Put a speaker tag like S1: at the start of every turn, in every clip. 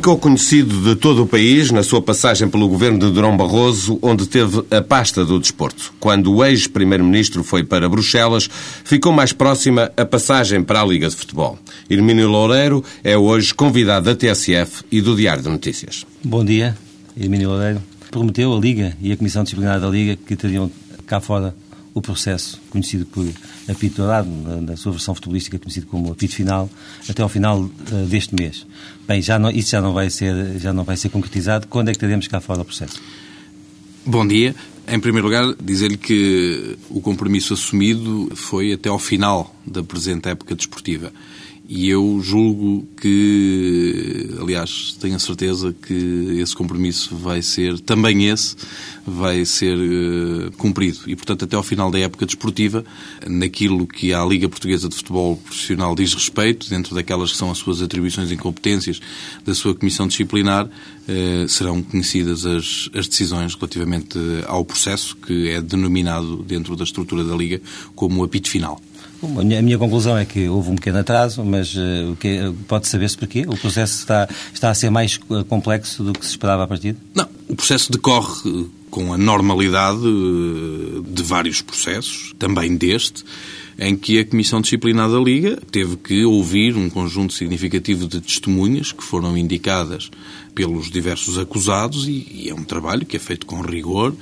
S1: Ficou conhecido de todo o país na sua passagem pelo governo de Durão Barroso, onde teve a pasta do desporto. Quando o ex-primeiro-ministro foi para Bruxelas, ficou mais próxima a passagem para a Liga de Futebol. Hermínio Loureiro é hoje convidado da TSF e do Diário de Notícias.
S2: Bom dia, Hermínio Loureiro. Prometeu a Liga e a Comissão Disciplinar da Liga que teriam cá fora o processo conhecido por apito dourado, na sua versão futebolística conhecido como apito final, até ao final uh, deste mês. Bem, já não, isso já não, vai ser, já não vai ser concretizado. Quando é que teremos cá fora o processo?
S3: Bom dia. Em primeiro lugar, dizer-lhe que o compromisso assumido foi até ao final da presente época desportiva. E eu julgo que, aliás, tenho a certeza que esse compromisso vai ser, também esse, vai ser uh, cumprido. E, portanto, até ao final da época desportiva, naquilo que a Liga Portuguesa de Futebol Profissional diz respeito, dentro daquelas que são as suas atribuições e competências da sua Comissão Disciplinar, uh, serão conhecidas as, as decisões relativamente ao processo, que é denominado dentro da estrutura da Liga como o apito final.
S2: A minha conclusão é que houve um pequeno atraso, mas uh, pode saber-se porquê? O processo está, está a ser mais complexo do que se esperava a partir?
S3: Não, o processo decorre com a normalidade de vários processos, também deste, em que a Comissão Disciplinar da Liga teve que ouvir um conjunto significativo de testemunhas que foram indicadas pelos diversos acusados e, e é um trabalho que é feito com rigor,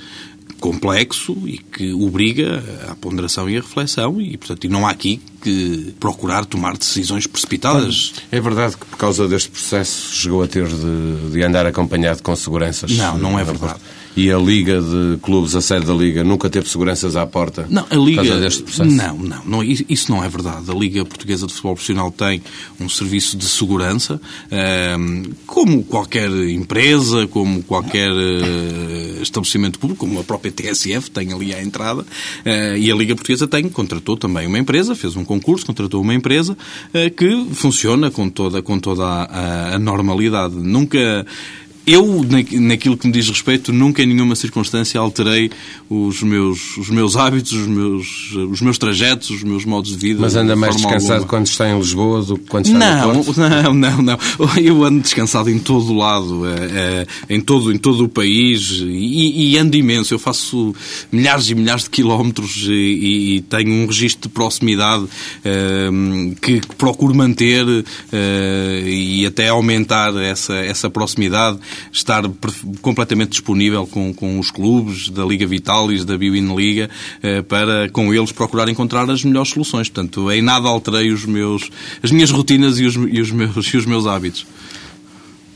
S3: complexo e que obriga à ponderação e à reflexão e, portanto, e não há aqui que procurar tomar decisões precipitadas.
S1: É verdade que por causa deste processo chegou a ter de, de andar acompanhado com seguranças?
S3: Não, não é verdade.
S1: E a Liga de Clubes, a sede da Liga, nunca teve seguranças à porta?
S3: Não, a Liga. Por causa deste processo? Não, não, não, isso não é verdade. A Liga Portuguesa de Futebol Profissional tem um serviço de segurança, ehm, como qualquer empresa, como qualquer eh, estabelecimento público, como a própria TSF tem ali à entrada, eh, e a Liga Portuguesa tem, contratou também uma empresa, fez um concurso, contratou uma empresa eh, que funciona com toda, com toda a, a normalidade. Nunca eu, naquilo que me diz respeito, nunca em nenhuma circunstância alterei os meus, os meus hábitos, os meus, os meus trajetos, os meus modos de vida.
S1: Mas anda mais descansado alguma. quando está em Lisboa do que quando está
S3: não,
S1: no Porto?
S3: Não, não, não. Eu ando descansado em todo o lado, é, é, em, todo, em todo o país e, e, ando imenso. Eu faço milhares e milhares de quilómetros e, e tenho um registro de proximidade é, que, que, procuro manter eh, e até aumentar essa, essa proximidade estar completamente disponível com, com os clubes da Liga Vitalis, da Biwin Liga, eh, para com eles procurar encontrar as melhores soluções. Portanto, em nada alterei os meus, as minhas rotinas e os, e os, meus, e os meus hábitos.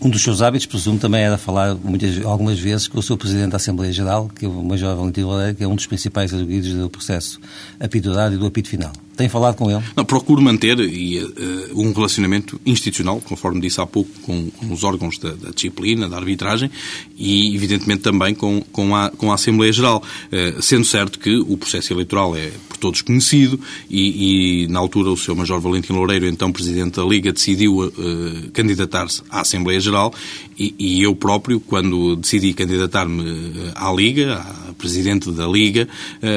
S2: Um dos seus hábitos, presumo, também era falar muitas, algumas vezes com o seu Presidente da Assembleia Geral, que é o Major Valentino que é um dos principais arguidos do processo apitudado e do apito final. Tem falado com ele?
S3: Não, procuro manter e, uh, um relacionamento institucional, conforme disse há pouco, com, com os órgãos da, da, disciplina, da arbitragem e, evidentemente, também com, com, a, com a Assembleia Geral. Uh, sendo certo que o processo eleitoral é por todos conhecido e, e na altura, o seu Major Valentino Loureiro, então Presidente da Liga, decidiu uh, candidatar-se à Assembleia Geral e, e, eu próprio, quando decidi candidatar-me à Liga, à Presidente da Liga,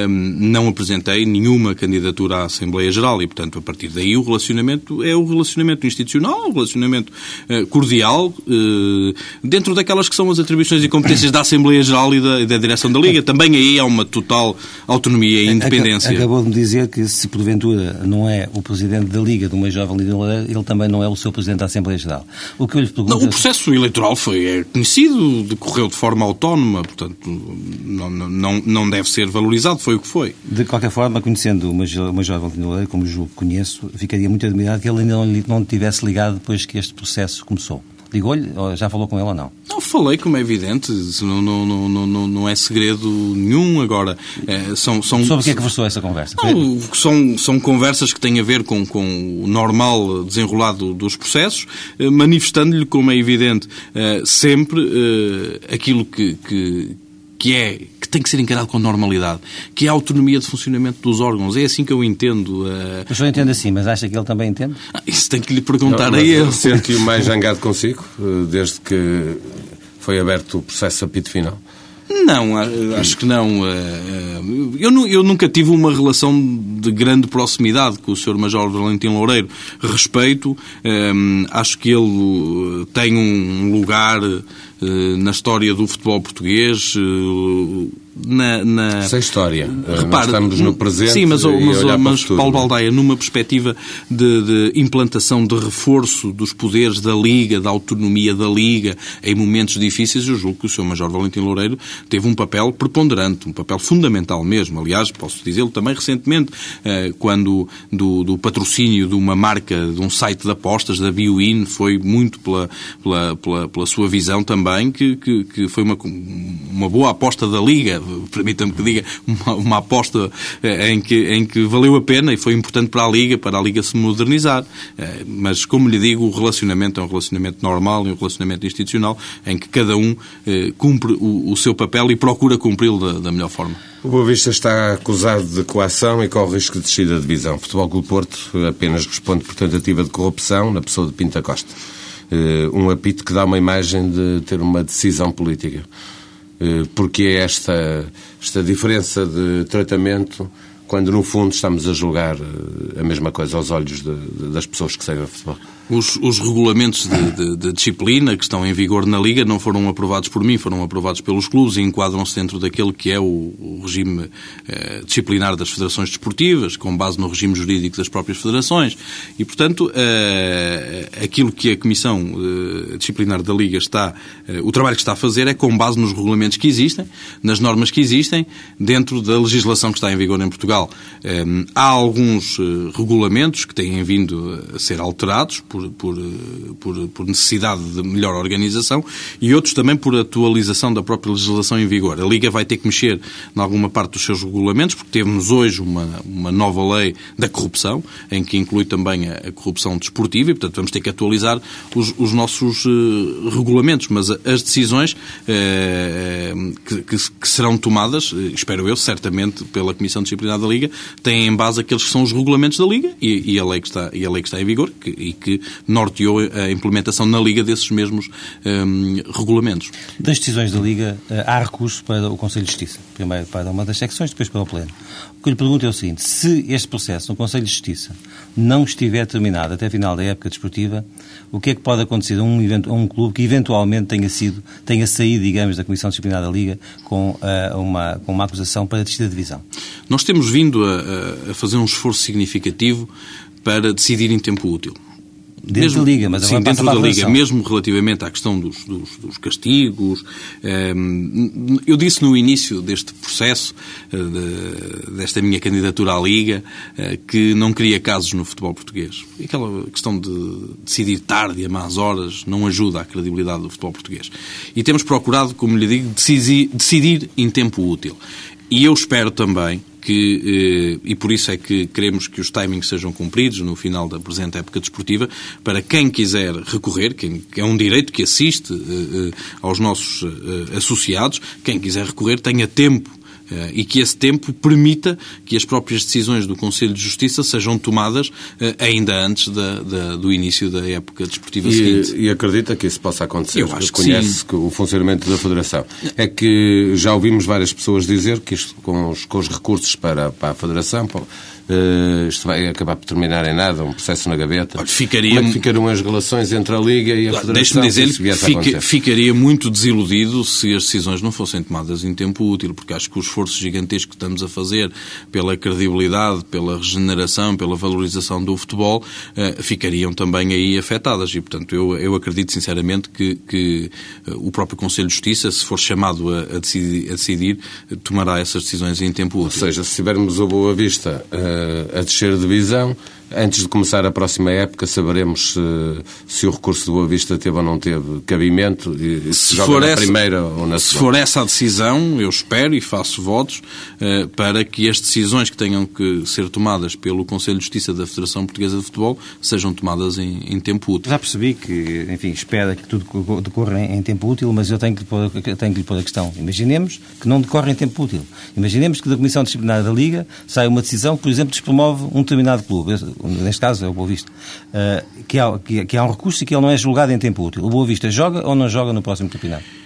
S3: não apresentei nenhuma candidatura à Assembleia Assembleia Geral e, portanto, a partir daí o relacionamento é o relacionamento institucional, o relacionamento uh, cordial, uh, dentro daquelas que são as atribuições e competências da Assembleia Geral e da, e da direção da Liga. Também aí há uma total autonomia e independência.
S2: Acabou de me dizer que se porventura não é o Presidente da Liga do Major Validade, ele também não é o seu Presidente da Assembleia Geral.
S3: O que eu lhe pergunto... Não, o processo eleitoral foi é conhecido, decorreu de forma autónoma, portanto, não, não, não deve ser valorizado, foi o que foi.
S2: De qualquer forma, conhecendo o Major, Major Como julgo conheço, ficaria muito admirado que ele ainda não, não tivesse ligado depois que este processo começou. Ligou-lhe ou já falou com ele ou não?
S3: Não, falei, como é evidente, não, não, não, não, não é segredo nenhum. Agora, é, são, são...
S2: Sobre o que é que versou essa conversa?
S3: Não, são, são conversas que têm a ver com, com o normal desenrolado dos processos, eh, manifestando-lhe, como é evidente, eh, sempre eh, aquilo que, que, que é que tem que ser encarado com normalidade, que é a autonomia de funcionamento dos órgãos. É assim que eu entendo. Uh...
S2: Mas eu entendo assim, mas acha que ele também entende?
S3: Ah, isso tem que lhe perguntar não, a ele.
S1: Sente-o mais zangado consigo, desde que foi aberto o processo apito final?
S3: Não, acho que não. Eu, eu, nunca tive uma relação de grande proximidade com o Sr. Major Valentim Loureiro. Respeito, acho que ele tem um lugar na história do futebol português
S1: na, na... Sem história. Eh, Repare, estamos no presente.
S3: Sim, mas, mas, mas Paulo Baldaia, numa perspectiva de, de, implantação, de reforço dos poderes da Liga, da autonomia da Liga, em momentos difíceis, eu julgo que o Sr. Major Valentim Loureiro teve um papel preponderante, um papel fundamental mesmo. Aliás, posso dizê-lo também recentemente, eh, quando do, do, patrocínio de uma marca, de um site de apostas, da Bioin, foi muito pela, pela, pela, pela sua visão também, que, que, que foi uma, uma boa aposta da Liga permita-me que diga, uma, uma, aposta eh, em que, em que valeu a pena e foi importante para a Liga, para a Liga se modernizar. Eh, mas, como lhe digo, o relacionamento é um relacionamento normal, é um relacionamento institucional, em que cada um eh, cumpre o, o seu papel e procura cumpri-lo da, da melhor forma.
S1: O Boa Vista está acusado de coação e corre risco de descida da divisão. O Futebol Clube Porto apenas responde por tentativa de corrupção na pessoa de Pinta Costa. Um apito que dá uma imagem de ter uma decisão política. Eh, porque é esta, esta diferença de tratamento quando no fundo estamos a julgar eh, a mesma coisa aos olhos de, de, das pessoas que seguem o futebol.
S3: Os, os regulamentos de, de, de, disciplina que estão em vigor na Liga não foram aprovados por mim, foram aprovados pelos clubes e enquadram-se dentro daquele que é o, o regime eh, disciplinar das federações desportivas, com base no regime jurídico das próprias federações. E, portanto, eh, aquilo que a Comissão eh, Disciplinar da Liga está, eh, o trabalho que está a fazer é com base nos regulamentos que existem, nas normas que existem, dentro da legislação que está em vigor em Portugal. Eh, há alguns eh, regulamentos que têm vindo a ser alterados por, por, por, por, necessidade de melhor organização e outros também por atualização da própria legislação em vigor. A Liga vai ter que mexer em alguma parte dos seus regulamentos, porque temos hoje uma, uma nova lei da corrupção, em que inclui também a, a corrupção desportiva e, portanto, vamos ter que atualizar os, os nossos uh, regulamentos. Mas as decisões uh, que, que, que, serão tomadas, uh, espero eu, certamente pela Comissão Disciplinar da Liga, têm em base aqueles que são os regulamentos da Liga e, e a, lei que está, e a lei que está em vigor que, e que norteou a implementação na Liga desses mesmos um, regulamentos.
S2: Das decisões da Liga, eh, há recurso para o Conselho de Justiça. Primeiro para uma das secções, depois para o Pleno. O que lhe pergunto é o seguinte: se este processo no Conselho de Justiça não estiver terminado até a final da época desportiva, o que é que pode acontecer a um, evento, a um clube que eventualmente tenha, sido, tenha saído, digamos, da Comissão Disciplinar da Liga com, uh, uma, com uma acusação para descida de divisão?
S3: Nós temos vindo a, a fazer um esforço significativo para decidir em tempo útil.
S2: Dentro mesmo, da Liga, mas
S3: sim, dentro da Liga, mesmo relativamente à questão dos, dos, dos castigos. Ehm, eu disse no início deste processo, eh, desta minha candidatura à Liga, eh, que não queria casos no futebol português. Aquela questão de decidir tarde e a más horas não ajuda à credibilidade do futebol português. E temos procurado, como lhe digo, decidir, decidir em tempo útil. E eu espero também que, eh, e por isso é que queremos que os timings sejam cumpridos no final da presente época desportiva, para quem quiser recorrer, que é um direito que assiste eh, eh, aos nossos associados, quem quiser recorrer tenha tempo e que esse tempo permita que as próprias decisões do Conselho de Justiça sejam tomadas eh, ainda antes da, da, do início da época desportiva
S1: e,
S3: seguinte.
S1: E acredita que isso possa acontecer?
S3: Eu acho
S1: Conhece que o funcionamento da Federação. É que já ouvimos várias pessoas dizer que isto, com os, com os recursos para, para a Federação, para, Uh, isto vai acabar por terminar em nada, um processo na gaveta.
S3: Olha, ficaria...
S1: Como é que ficarão as relações entre a Liga e a Federação?
S3: Deixe-me dizer fica, ficaria muito desiludido se as decisões não fossem tomadas em tempo útil, porque acho que o esforço gigantesco que estamos a fazer pela credibilidade, pela regeneração, pela valorização do futebol, uh, ficariam também aí afetadas. E, portanto, eu, eu acredito sinceramente que, que uh, o próprio Conselho de Justiça, se for chamado a, a decidir, a decidir tomará essas decisões em tempo útil.
S1: Ou seja, se tivermos a boa vista a descer a divisão, Antes de começar a próxima época, saberemos se, se o recurso do Boa Vista teve ou não teve cabimento, e se, se joga na essa, primeira ou na segunda.
S3: Se for essa a decisão, eu espero e faço votos uh, para que as decisões que tenham que ser tomadas pelo Conselho de Justiça da Federação Portuguesa de Futebol sejam tomadas em, em tempo útil.
S2: Já percebi que, enfim, espera que tudo decorra em, em tempo útil, mas eu tenho que, lhe pôr, tenho que lhe pôr a questão. Imaginemos que não decorre em tempo útil. Imaginemos que da Comissão Disciplinar da Liga sai uma decisão que, por exemplo, despromove um determinado clube neste caso é o Boa Vista, uh, que, há, que, que há um recurso e que ele não é julgado em tempo útil. O Boa Vista joga ou não joga no próximo campeonato?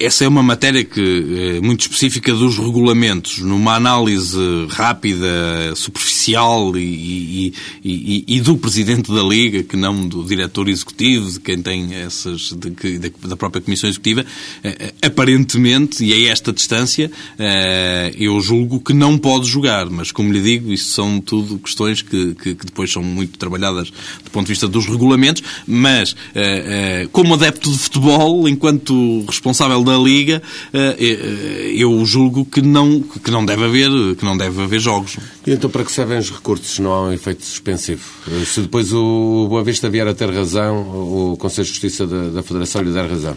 S3: Essa é uma matéria que é muito específica dos regulamentos. Numa análise rápida, superficial e, e, e, e, do presidente da Liga, que não do diretor executivo, de quem tem essas, de, da própria Comissão Executiva, eh, eh, aparentemente, e a esta distância, eu julgo que não pode jogar. Mas, como lhe digo, isso são tudo questões que, que, que depois são muito trabalhadas do ponto de vista dos regulamentos. Mas, como adepto de futebol, enquanto responsável da Liga, eh, eh, eu julgo que não, que não deve haver, que não deve haver jogos.
S1: E então para que servem os recursos? Não há um efeito suspensivo? Eh, se depois o Boa Vista vier a ter razão, o Conselho de Justiça da, da Federação lhe der razão?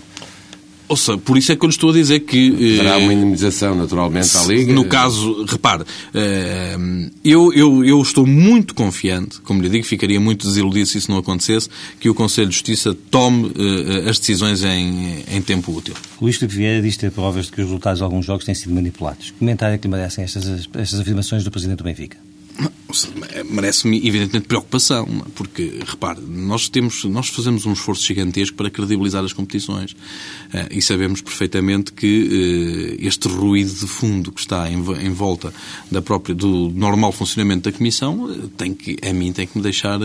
S3: Ou seja, por isso é que eu lhe estou a dizer que...
S1: Terá uma indemnização, naturalmente, à Liga?
S3: No caso, repare, eh, eu, eu, eu estou muito confiante, como lhe digo, ficaria muito desiludido se isso não acontecesse, que o Conselho de Justiça tome eh, as decisões em, em tempo útil.
S2: Luís Filipe Vieira diz ter provas de que os resultados de alguns jogos têm sido manipulados. Comentário é que lhe merecem estas, estas afirmações do Presidente do Benfica?
S3: Merece-me, evidentemente, preocupação, porque, repare, nós, temos, nós fazemos um esforço gigantesco para credibilizar as competições eh, e sabemos perfeitamente que eh, este ruído de fundo que está em, em volta da própria, do normal funcionamento da Comissão eh, tem que, a mim tem que me deixar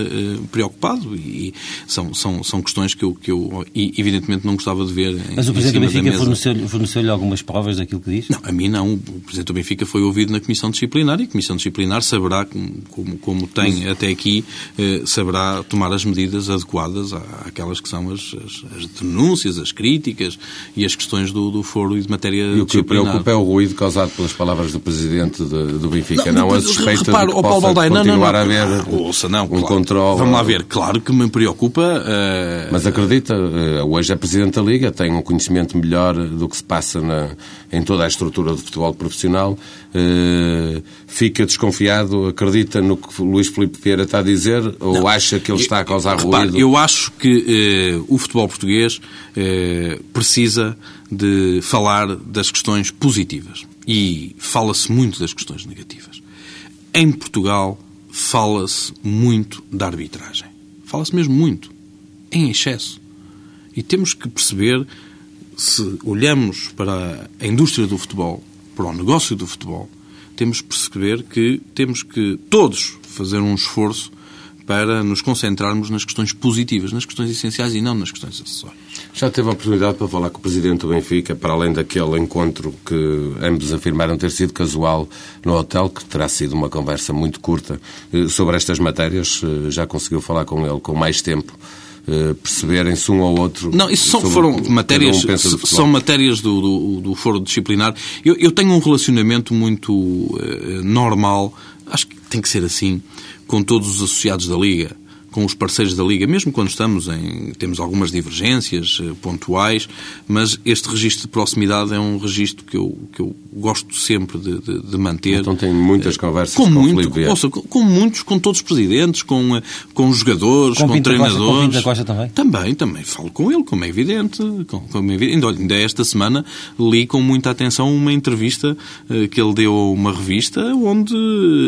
S3: preocupado e são, são, são questões que eu, que eu, evidentemente, não gostava de ver
S2: Mas o Presidente do Benfica forneceu-lhe forneceu algumas provas daquilo que diz?
S3: Não, a mim não. O Presidente do Benfica foi ouvido na Comissão Disciplinar e a Comissão Disciplinar saberá como, como tem Mas... até aqui, eh, saberá tomar as medidas adequadas àquelas que são as, as, as denúncias, as críticas e as questões do, do foro e de matéria
S1: E o que preocupa é o ruído causado pelas palavras do Presidente de, do Benfica, não, não a suspeita repara, de que possa continuar não, não, a haver ouça, não, um claro, controle.
S3: Vamos lá ver, claro que me preocupa... Uh...
S1: Mas acredita, uh, hoje é Presidente da Liga, tem um conhecimento melhor do que se passa na, em toda a estrutura do futebol profissional, uh, fica desconfiado, acredita no que Luís Filipe Vieira está a dizer ou não, acha que ele está a causar
S3: eu,
S1: ruído?
S3: Eu acho que uh, o futebol português uh, precisa de falar das questões positivas e fala-se muito das questões negativas. Em Portugal fala-se muito da arbitragem. Fala-se mesmo muito, em excesso. E temos que perceber, se olhamos para a indústria do futebol, para o negócio do futebol, temos que perceber que temos que todos fazer um esforço para nos concentrarmos nas questões positivas, nas questões essenciais e não nas questões acessórias.
S1: Já teve a oportunidade para falar com o Presidente do Benfica, para além daquele encontro que ambos afirmaram ter sido casual no hotel, que terá sido uma conversa muito curta eh, sobre estas matérias. Eh, já conseguiu falar com ele com mais tempo eh, perceberem-se um ou outro.
S3: Não, isso são, foram matérias, um são matérias do, do, do, foro disciplinar. Eu, eu, tenho um relacionamento muito uh, normal, acho que tem que ser assim, com todos os associados da Liga com os parceiros da Liga, mesmo quando estamos em. temos algumas divergências uh, pontuais, mas este registro de proximidade é um registro que eu, que eu gosto sempre de, de, de manter.
S1: Então tem muitas conversas
S3: com,
S1: com
S3: muito, ouça, com, com, muitos, com todos os presidentes, com, eh, com os jogadores, com, com treinadores. Costa, com
S2: Pinto da Costa também?
S3: Também, também. Falo com ele, como é evidente. Com, como é evidente. Ainda, ainda esta semana li com muita atenção uma entrevista uh, que ele deu a uma revista onde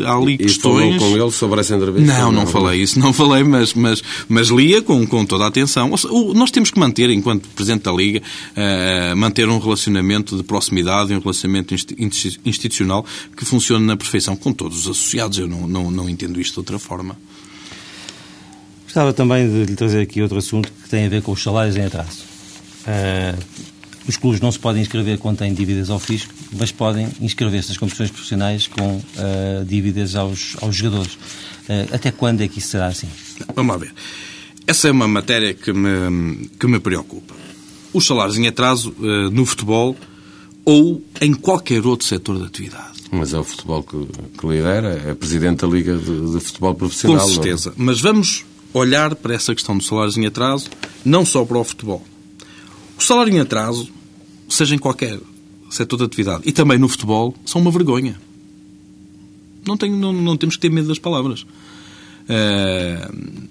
S3: há ali
S1: e,
S3: questões.
S1: E falou com ele sobre essa entrevista?
S3: Não, não, não falei isso, não falei, mas mas, mas, mas lia com, com toda a atenção. Nós temos que manter, enquanto Presidente da Liga, uh, manter um relacionamento de proximidade, um relacionamento institucional que funcione na perfeição com todos os associados. Eu não, não, não entendo isto de outra forma.
S2: Gostava também de lhe trazer aqui outro assunto que tem a ver com os salários em atraso. Uh, os clubes não se podem inscrever quando têm dívidas ao fisco, mas podem inscrever-se nas competições profissionais com uh, dívidas aos, aos jogadores. Uh, até quando é que isso será assim?
S3: Vamos lá ver. Essa é uma matéria que me, que me preocupa. Os salários em atraso uh, no futebol ou em qualquer outro setor de atividade.
S1: Mas é o futebol que, que lidera, é presidente da Liga de, de Futebol Profissional.
S3: Com certeza. Não? Mas vamos olhar para essa questão do salário em atraso, não só para o futebol. O salário em atraso, seja em qualquer setor de atividade e também no futebol, são uma vergonha. Não, tenho, não, não temos que ter medo das palavras. Uh,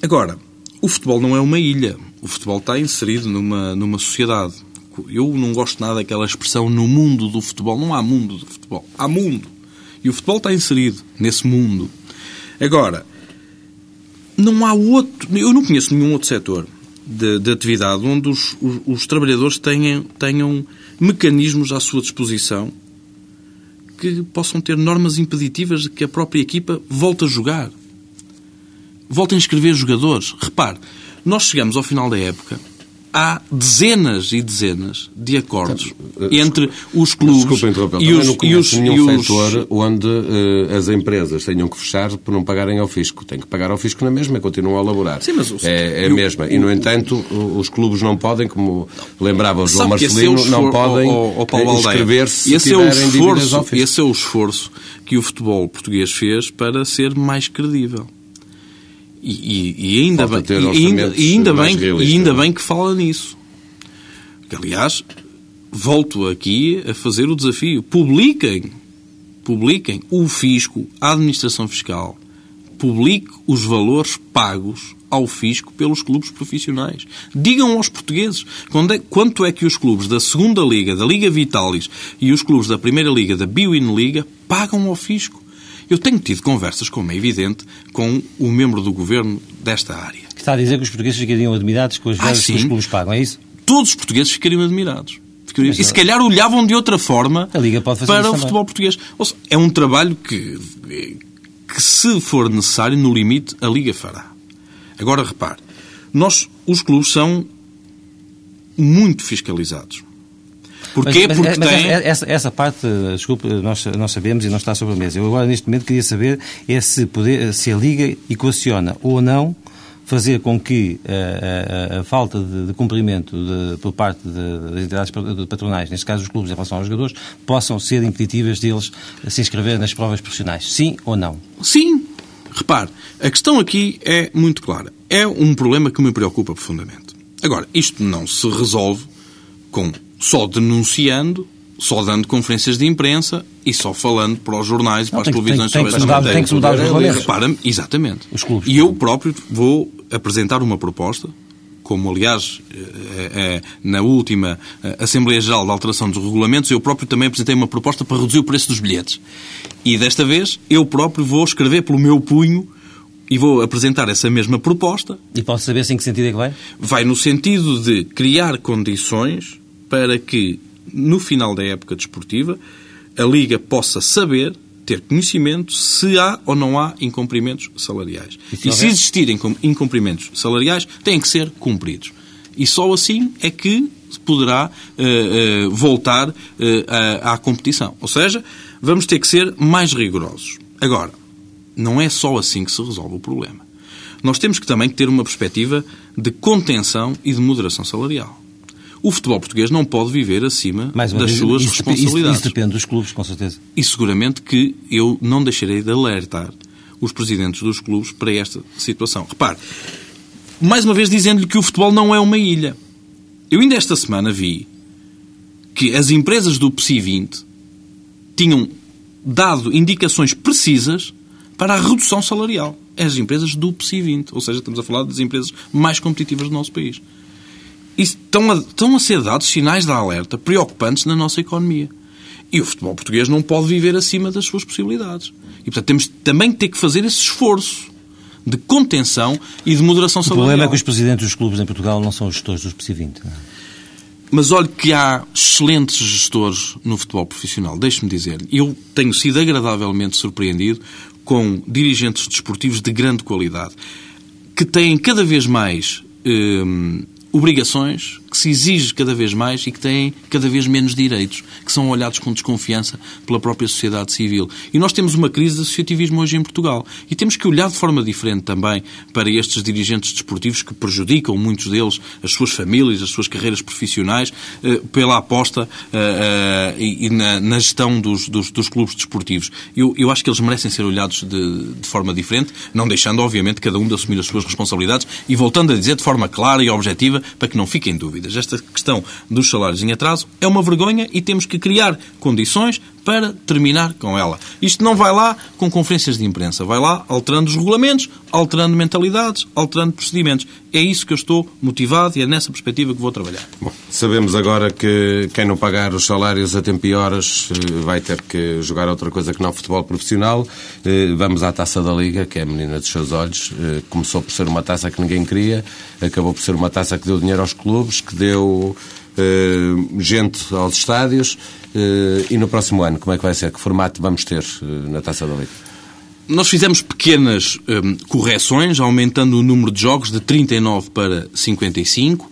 S3: agora, o futebol não é uma ilha. O futebol está inserido numa, numa sociedade. Eu não gosto nada daquela expressão no mundo do futebol. Não há mundo do futebol. Há mundo. E o futebol está inserido nesse mundo. Agora, não há outro. Eu não conheço nenhum outro setor de, de atividade onde os, os, os, trabalhadores tenham, tenham mecanismos à sua disposição que possam ter normas impeditivas de que a própria equipa volte a jogar. Volte a inscrever jogadores. Repare, nós chegamos ao final da época há dezenas e dezenas de acordos então, entre os clubes e os, não
S1: e os nenhum e os... setor onde uh, as empresas tenham que fechar por não pagarem ao fisco. Tem que pagar ao fisco na mesma e continuam a laborar.
S3: Sim, mas o...
S1: É, é a mesma. E, no entanto, os clubes não podem, como lembrava o João Marcelino, é não podem eh, inscrever-se se
S3: é o esforço, Esse é o esforço que o futebol português fez para ser mais credível. E, e, ainda, bem, e ainda, e ainda, bem, e ainda bem que fala nisso. Que, aliás, volto aqui a fazer o desafio. Publiquem, publiquem o fisco, a administração fiscal, publique os valores pagos ao fisco pelos clubes profissionais. Digam aos portugueses é, quanto é que os clubes da segunda Liga, da Liga Vitalis e os clubes da primeira Liga, da Biwin Liga, pagam ao fisco. Eu tenho tido conversas, como é evidente, com o membro do governo desta área.
S2: Está a dizer que os portugueses ficariam admirados com as ah, verbas que os clubes pagam, é isso?
S3: Todos os portugueses ficariam admirados. Ficariam... e se calhar olhavam de outra forma para o futebol português. Seja, é um trabalho que, que, se for necessário, no limite, a Liga fará. Agora, repare, nós, os clubes são muito fiscalizados. Porquê?
S2: Mas,
S3: mas, Porque
S2: mas
S3: tem...
S2: essa, essa parte, desculpe, nós, nós sabemos e não está sobre a mesa. Eu agora, neste momento, queria saber é se, poder, se a Liga equaciona ou não fazer com que a, eh, a, a falta de, de cumprimento de, por parte das entidades patronais, neste caso os clubes em relação aos jogadores, possam ser impeditivas deles se inscrever nas provas profissionais. Sim ou não?
S3: Sim. Repare, a questão aqui é muito clara. É um problema que me preocupa profundamente. Agora, isto não se resolve com só denunciando, só dando conferências de imprensa e só falando para os jornais e para as televisões
S2: sobre esta matéria. Tem que mudar os regulamentos.
S3: Repara-me, exatamente. Os clubes. E eu próprio vou apresentar uma proposta, como aliás eh, eh, na última eh, Assembleia Geral de Alteração dos Regulamentos, eu próprio também apresentei uma proposta para reduzir o preço dos bilhetes. E desta vez eu próprio vou escrever pelo meu punho e vou apresentar essa mesma proposta.
S2: E posso saber se em que sentido é que vai?
S3: Vai no sentido de criar condições para que, no final da época desportiva, a Liga possa saber, ter conhecimento, se há ou não há incumprimentos salariais. E se, e se existirem incumprimentos salariais, têm que ser cumpridos. E só assim é que poderá uh, uh, voltar uh, à, à competição. Ou seja, vamos ter que ser mais rigorosos. Agora, não é só assim que se resolve o problema. Nós temos que também ter uma perspectiva de contenção e de moderação salarial o futebol português não pode viver acima das vez, suas
S2: isso,
S3: responsabilidades.
S2: Isso, isso depende dos clubes, com certeza.
S3: E seguramente que eu não deixarei de alertar os presidentes dos clubes para esta situação. Repare, mais uma vez dizendo-lhe que o futebol não é uma ilha. Eu ainda esta semana vi que as empresas do PSI 20 tinham dado indicações precisas para a redução salarial. As empresas do PSI 20, ou seja, estamos a falar das empresas mais competitivas do nosso país estão a, estão a ser dados sinais de alerta preocupantes na nossa economia. E o futebol português não pode viver acima das suas possibilidades. E, portanto, temos também que ter que fazer esse esforço de contenção e de moderação salarial.
S2: O problema é que os presidentes dos clubes em Portugal não são os gestores dos PC20. É?
S3: Mas olhe que há excelentes gestores no futebol profissional. Deixe-me dizer, eu tenho sido agradavelmente surpreendido com dirigentes desportivos de grande qualidade, que têm cada vez mais hum, obrigações que se exige cada vez mais e que têm cada vez menos direitos, que são olhados com desconfiança pela própria sociedade civil. E nós temos uma crise de associativismo hoje em Portugal. E temos que olhar de forma diferente também para estes dirigentes desportivos que prejudicam, muitos deles, as suas famílias, as suas carreiras profissionais, eh, pela aposta eh, eh, e na gestão dos, dos, dos clubes desportivos. Eu, eu acho que eles merecem ser olhados de, de forma diferente, não deixando, obviamente, cada um de assumir as suas responsabilidades e voltando a dizer de forma clara e objetiva para que não fiquem Esta questão dos salários em atraso é uma vergonha e temos que criar condições para terminar com ela. Isto não vai lá com conferências de imprensa, vai lá alterando os regulamentos, alterando mentalidades, alterando procedimentos. É isso que eu estou motivado e é nessa perspectiva que vou trabalhar.
S1: Bom, sabemos agora que quem não pagar os salários a tempo e horas eh, vai ter que jogar outra coisa que não futebol profissional. Eh, vamos à taça da Liga, que é a menina dos seus olhos. Eh, começou por ser uma taça que ninguém queria, acabou por ser uma taça que deu dinheiro aos clubes, que deu gente aos estádios. E no próximo ano, como é que vai ser? Que formato vamos ter na taça da Liga?
S3: Nós fizemos pequenas hum, correções, aumentando o número de jogos de 39 para 55,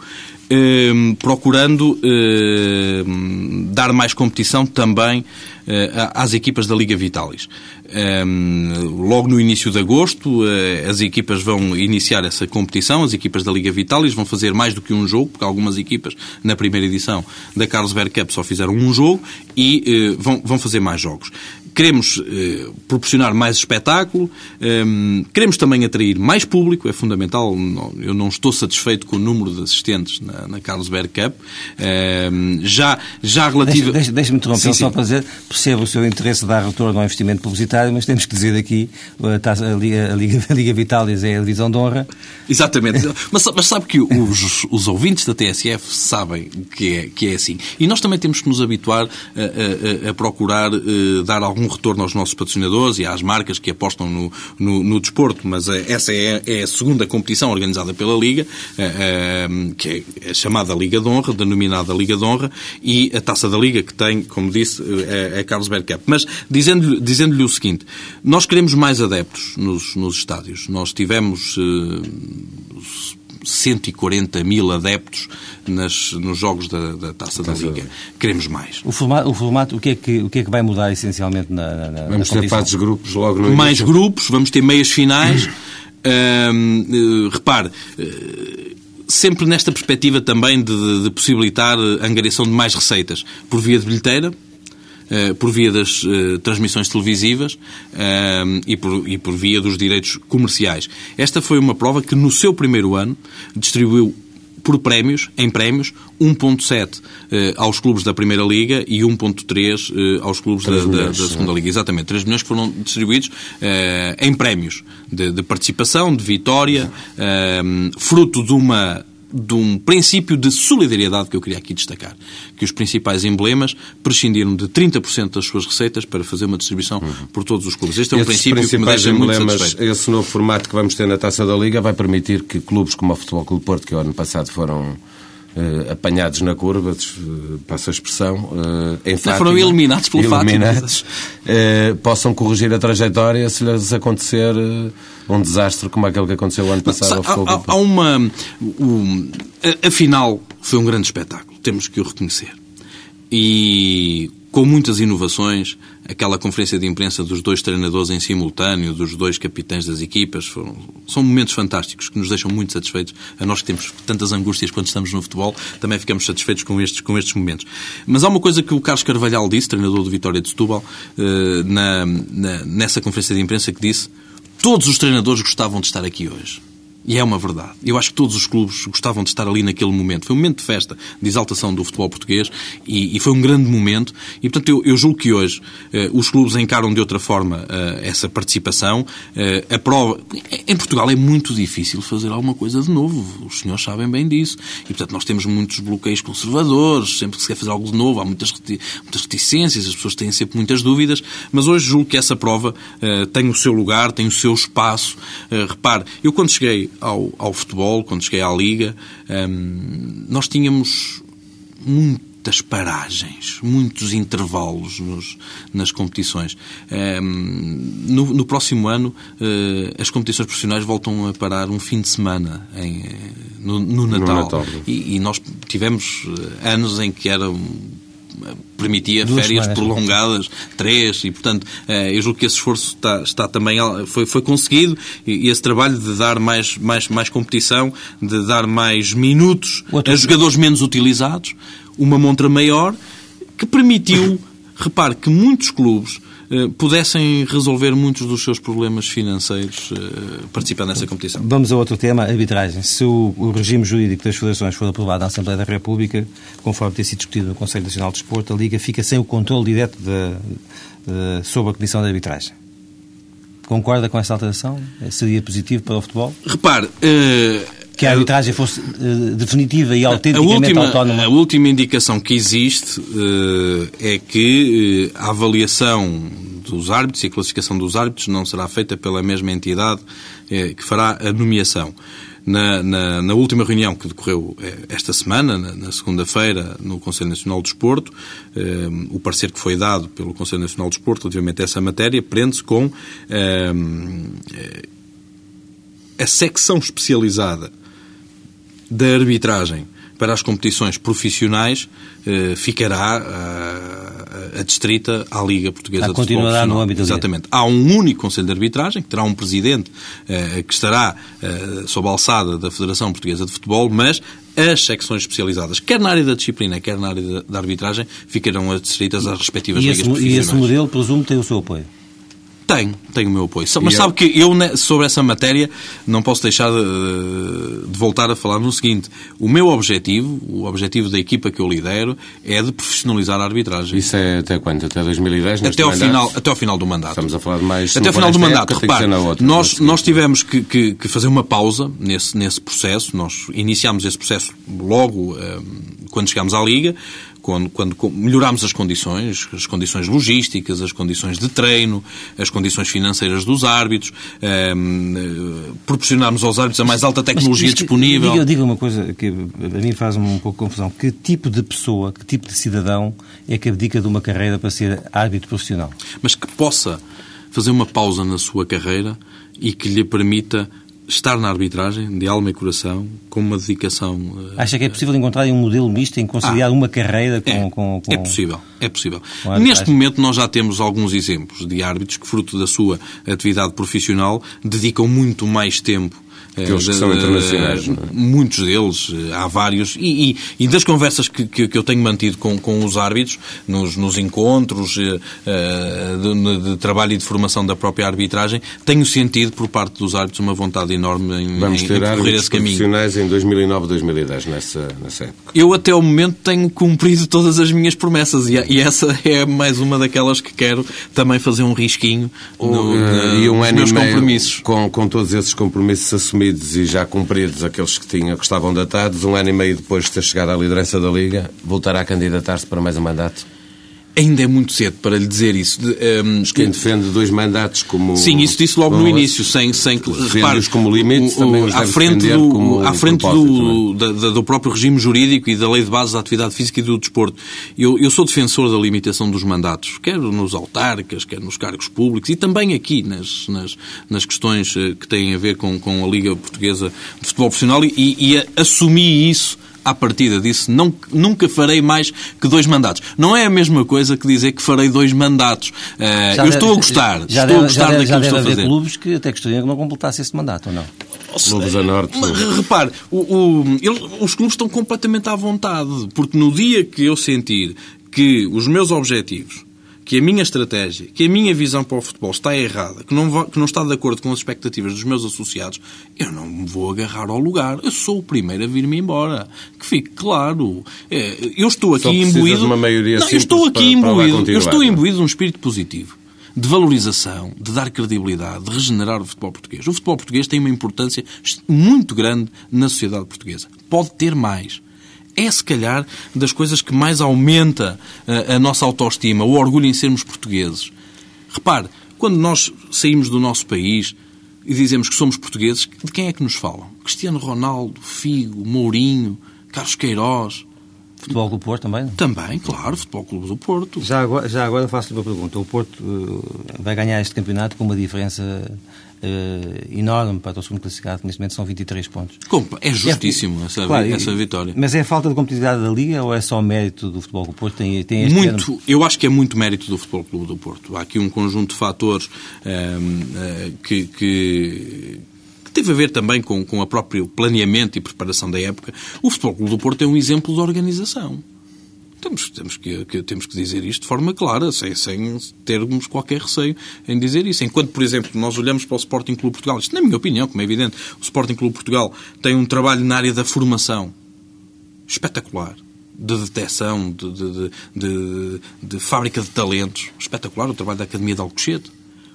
S3: hum, procurando hum, dar mais competição também uh, às equipas da Liga Vitalis. Um, logo no início de agosto, uh, as equipas vão iniciar essa competição, as equipas da Liga Vitalis vão fazer mais do que um jogo, porque algumas equipas na primeira edição da Carlos Berg Cup só fizeram um jogo e uh, vão, vão fazer mais jogos queremos eh, proporcionar mais espetáculo, eh, queremos também atrair mais público, é fundamental. Eu não estou satisfeito com o número de assistentes na, na Carlsberg Cup. Eh, já, já relativo.
S2: Deixa-me deixa, interromper só para dizer, percebo o seu interesse de dar retorno ao investimento publicitário, mas temos que dizer aqui a, a, Liga, a, Liga, a Liga Vitalis é a divisão de honra.
S3: Exatamente. mas, mas sabe que os, os ouvintes da TSF sabem que é, que é assim. E nós também temos que nos habituar a, a, a procurar uh, dar algum retorno aos nossos patrocinadores e às marcas que apostam no, no, no desporto, mas eh, essa é, é, a segunda competição organizada pela Liga, eh, eh, que é chamada Liga de Honra, denominada Liga de Honra, e a Taça da Liga, que tem, como disse, a, Carlos Berg Cup. Mas dizendo-lhe dizendo o seguinte, nós queremos mais adeptos nos, nos estádios. Nós tivemos 140 mil adeptos nas, nos jogos da, da Taça da Liga. Queremos mais.
S2: O formato, o, formato, o, que, é que, o que é que vai mudar essencialmente na, na
S1: Vamos na ter fases grupos logo no
S3: Mais início. grupos, vamos ter meias finais. uh, repare, uh, sempre nesta perspectiva também de, de possibilitar a angariação de mais receitas por via de bilheteira, eh, por via das uh, transmissões televisivas uh, e, por, e por via dos direitos comerciais. Esta foi uma prova que, no seu primeiro ano, distribuiu por prémios, em prémios, 1.7 eh, aos clubes da Primeira Liga e 1.3 eh, aos clubes da, da, da, Segunda Liga. Exatamente, 3 milhões que foram distribuídos eh, em prémios de, de, participação, de vitória, fruto de uma de um princípio de solidariedade que eu queria aqui destacar. Que os principais emblemas prescindiram de 30% das suas receitas para fazer uma distribuição uhum. por todos os clubes. Este é um Esses princípio que me deixa emblemas, muito satisfeito.
S1: Esse novo formato que vamos ter na Taça da Liga vai permitir que clubes como o Futebol Clube Porto, que o ano passado foram Uh, apanhados na curva, uh, passa a expressão, uh, em Fátima,
S3: foram eliminados pelo
S1: eliminados, uh, possam corrigir a trajetória se lhes acontecer um desastre como aquele que aconteceu o ano passado ao
S3: futebol. Há, há uma... Um, afinal, foi um grande espetáculo, temos que o reconhecer. E com muitas inovações, aquela conferência de imprensa dos dois treinadores em simultâneo, dos dois capitães das equipas, foram, são momentos fantásticos que nos deixam muito satisfeitos. A nós que temos tantas angústias quando estamos no futebol, também ficamos satisfeitos com estes, com estes momentos. Mas há uma coisa que o Carlos Carvalhal disse, treinador do Vitória de Setúbal, eh, na, na, nessa conferência de imprensa que disse todos os treinadores gostavam de estar aqui hoje. E é uma verdade. Eu acho que todos os clubes gostavam de estar ali naquele momento. Foi um momento de festa, de exaltação do futebol português e, e foi um grande momento. E, portanto, eu, eu julgo que hoje eh, os clubes encaram de outra forma eh, essa participação. Eh, a prova... Em Portugal é muito difícil fazer alguma coisa de novo. Os senhores sabem bem disso. E, portanto, nós temos muitos bloqueios conservadores. Sempre que se quer fazer algo de novo, há muitas, muitas reticências, as pessoas têm sempre muitas dúvidas. Mas hoje julgo que essa prova tem o seu lugar, tem o seu espaço. repare, eu quando cheguei ao, ao futebol, quando cheguei à Liga, um, nós tínhamos muitas paragens, muitos intervalos nos, nas competições. Ehm, no, no, próximo ano, uh, as competições profissionais voltam a parar um fim de semana em, no, no, Natal. No Natal. E, e, nós tivemos anos em que era permitia Duas férias semanas. prolongadas, três, e portanto eh, eu julgo que esse esforço está, está também foi, foi conseguido e esse trabalho de dar mais, mais, mais competição, de dar mais minutos a jogadores menos utilizados, uma montra maior, que permitiu, repare, que muitos clubes pudessem resolver muitos dos seus problemas financeiros eh, participando nessa competição.
S2: Vamos a outro tema, arbitragem. Se o, o regime jurídico das federações for aprovado na Assembleia da República, conforme tem sido discutido no Conselho Nacional de Desporto, a Liga fica sem o controle direto de, de, sobre a Comissão de Arbitragem. Concorda com essa alteração? Seria positivo para o futebol?
S3: Repare, uh,
S2: que a arbitragem fosse uh, definitiva e autenticamente
S3: a última,
S2: autónoma?
S3: A última indicação que existe uh, é que uh, a avaliação dos árbitros e a classificação dos árbitros não será feita pela mesma entidade que fará a nomeação. Na, na, na, última reunião que decorreu esta semana, na, na segunda-feira, no Conselho Nacional do Desporto, eh, o parecer que foi dado pelo Conselho Nacional do Desporto relativamente a essa matéria prende-se com eh, a secção especializada da arbitragem para as competições profissionais eh, ficará eh, adstrita à Liga Portuguesa de Futebol
S2: Profissional. no âmbito
S3: Exatamente. Há um único Conselho de Arbitragem, que terá um presidente eh, que estará eh, sob a alçada da Federação Portuguesa de Futebol, mas as secções especializadas, quer na área da disciplina, quer na área da, arbitragem, ficarão adstritas às respectivas
S2: e
S3: ligas
S2: esse,
S3: profissionais.
S2: E esse modelo, presumo, tem o seu apoio?
S3: Tem, tem o meu apoio. Mas sabe que eu, sobre essa matéria, não posso deixar de, de, voltar a falar no seguinte. O meu objetivo, o objetivo da equipa que eu lidero, é de profissionalizar a arbitragem.
S1: Isso é até quando? Até 2010?
S3: Até ao, final, até ao final do mandato.
S1: Estamos a falar de mais...
S3: Até ao final do mandato. Repare, outra, nós, nós tivemos que, que, que, fazer uma pausa nesse, nesse processo. Nós iniciámos esse processo logo um, eh, quando chegámos à Liga quando, quando melhoramos as condições, as condições logísticas, as condições de treino, as condições financeiras dos árbitros, um, ehm, proporcionarmos aos árbitros a mais alta tecnologia mas, mas, disponível.
S2: Diga, diga uma coisa que a mim faz-me um pouco confusão. Que tipo de pessoa, que tipo de cidadão é que abdica de uma carreira para ser árbitro profissional?
S3: Mas que possa fazer uma pausa na sua carreira e que lhe permita estar na arbitragem, de alma e coração, com uma dedicação.
S2: Uh, Acha que é possível encontrar um modelo misto em conciliar ah, uma carreira com,
S3: é,
S2: com, com,
S3: É possível, é possível. Neste momento nós já temos alguns exemplos de árbitros que, fruto da sua atividade profissional, dedicam muito mais tempo
S1: Aqueles que são internacionais, não é?
S3: Muitos deles, eh, há vários. E, e, e das conversas que, que, que, eu tenho mantido com, com os árbitros, nos, nos encontros uh, de, de, trabalho e de formação da própria arbitragem, tenho sentido por parte dos árbitros uma vontade enorme em,
S1: Vamos ter
S3: em
S1: caminho. profissionais em 2009, 2010, nessa, nessa época.
S3: Eu até o momento tenho cumprido todas as minhas promessas e, e essa é mais uma daquelas que quero também fazer um risquinho no, uh,
S1: e um
S3: nos meus compromissos.
S1: Com, com todos esses compromissos assumidos e já cumpridos aqueles que tinham, que estavam datados, um ano e meio depois de ter chegado à liderança da Liga, voltará a candidatar-se para mais um mandato?
S3: Ainda é muito cedo para lhe dizer isso. De,
S1: um, Mas quem defende dois mandatos como.
S3: Sim, isso disse logo no início, sem. sem
S1: repare, como limite, também os
S3: à frente do, à frente do, da, do próprio regime jurídico e da lei de base da atividade física e do desporto. Eu, eu sou defensor da limitação dos mandatos, quer nos autarcas, quer nos cargos públicos e também aqui nas, nas, nas questões eh, que têm a ver com, com a Liga Portuguesa de Futebol Profissional e, e assumi isso à partida disse não, nunca farei mais que dois mandatos. Não é a mesma coisa que dizer que farei dois mandatos. Uh, eu estou a gostar. Já,
S2: estou
S3: a gostar
S2: já,
S3: daquilo
S2: já
S3: que estou
S2: a
S3: fazer.
S2: clubes que até gostariam que não completasse esse mandato, ou não?
S1: Clubes a Norte.
S3: Repare, o, o, ele, os clubes estão completamente à vontade, porque no dia que eu sentir que os meus objetivos que a minha estratégia, que a minha visão para o futebol está errada, que não, que não está de acordo com as expectativas dos meus associados, eu não me vou agarrar ao lugar. Eu sou o primeiro a vir-me embora. Que fique claro. É, eu estou aqui imbuído.
S1: De uma maioria
S3: não, eu estou aqui para, imbuído. Para eu estou imbuído de um espírito positivo de valorização, de dar credibilidade, de regenerar o futebol português. O futebol português tem uma importância muito grande na sociedade portuguesa. Pode ter mais é, se calhar, das coisas que mais aumenta a, eh, a nossa autoestima, o orgulho em sermos portugueses. Repare, quando nós saímos do nosso país e dizemos que somos portugueses, de quem é que nos falam? Cristiano Ronaldo, Figo, Mourinho, Carlos Queiroz.
S2: Futebol do Porto também?
S3: Também, claro, Futebol Clube do Porto.
S2: Já agora, já agora faço-lhe uma pergunta. O Porto uh, vai ganhar este campeonato com uma diferença uh, enorme para o segundo classificado, que neste momento são 23 pontos.
S3: Como? É justíssimo é, essa, claro, essa vitória.
S2: Mas é falta de competitividade da Liga ou é só mérito do Futebol do Porto? Tem, tem
S3: este muito. Eu acho que é muito mérito do Futebol Clube do Porto. Há aqui um conjunto de fatores uh, que, que que teve a ver também com, com o próprio planeamento e preparação da época, o Futebol Clube do Porto é um exemplo de organização. Temos, temos, que, que, temos que dizer isto de forma clara, sem, sem termos qualquer receio em dizer isso. Enquanto, por exemplo, nós olhamos para o Sporting Clube Portugal, isto na minha opinião, como é evidente, o Sporting Clube Portugal tem um trabalho na área da formação espetacular de detecção, de, de, de, de, fábrica de talentos. Espetacular o trabalho da Academia de Alcochete.